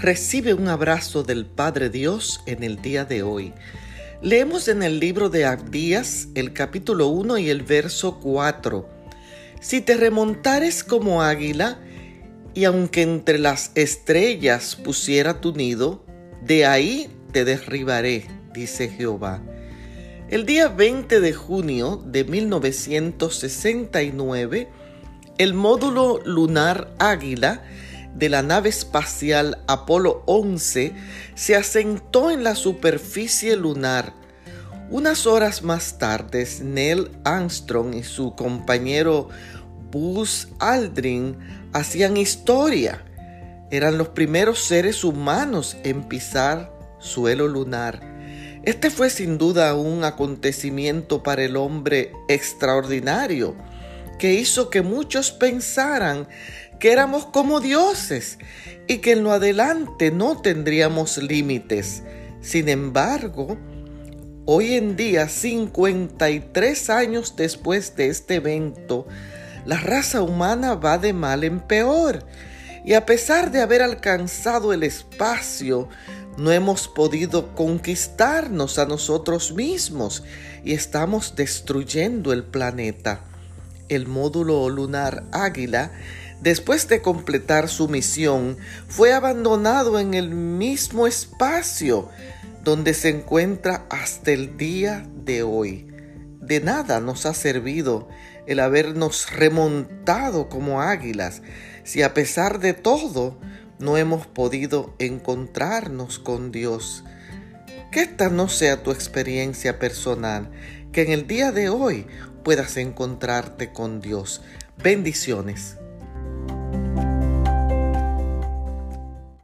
Recibe un abrazo del Padre Dios en el día de hoy. Leemos en el libro de Abdías el capítulo 1 y el verso 4. Si te remontares como águila, y aunque entre las estrellas pusiera tu nido, de ahí te derribaré, dice Jehová. El día 20 de junio de 1969, el módulo lunar Águila de la nave espacial Apolo 11 se asentó en la superficie lunar. Unas horas más tarde, Neil Armstrong y su compañero Buzz Aldrin hacían historia. Eran los primeros seres humanos en pisar suelo lunar. Este fue sin duda un acontecimiento para el hombre extraordinario que hizo que muchos pensaran que éramos como dioses y que en lo adelante no tendríamos límites. Sin embargo, hoy en día, 53 años después de este evento, la raza humana va de mal en peor. Y a pesar de haber alcanzado el espacio, no hemos podido conquistarnos a nosotros mismos y estamos destruyendo el planeta. El módulo lunar Águila, después de completar su misión, fue abandonado en el mismo espacio donde se encuentra hasta el día de hoy. De nada nos ha servido el habernos remontado como águilas si a pesar de todo no hemos podido encontrarnos con Dios. Que esta no sea tu experiencia personal, que en el día de hoy puedas encontrarte con Dios. Bendiciones.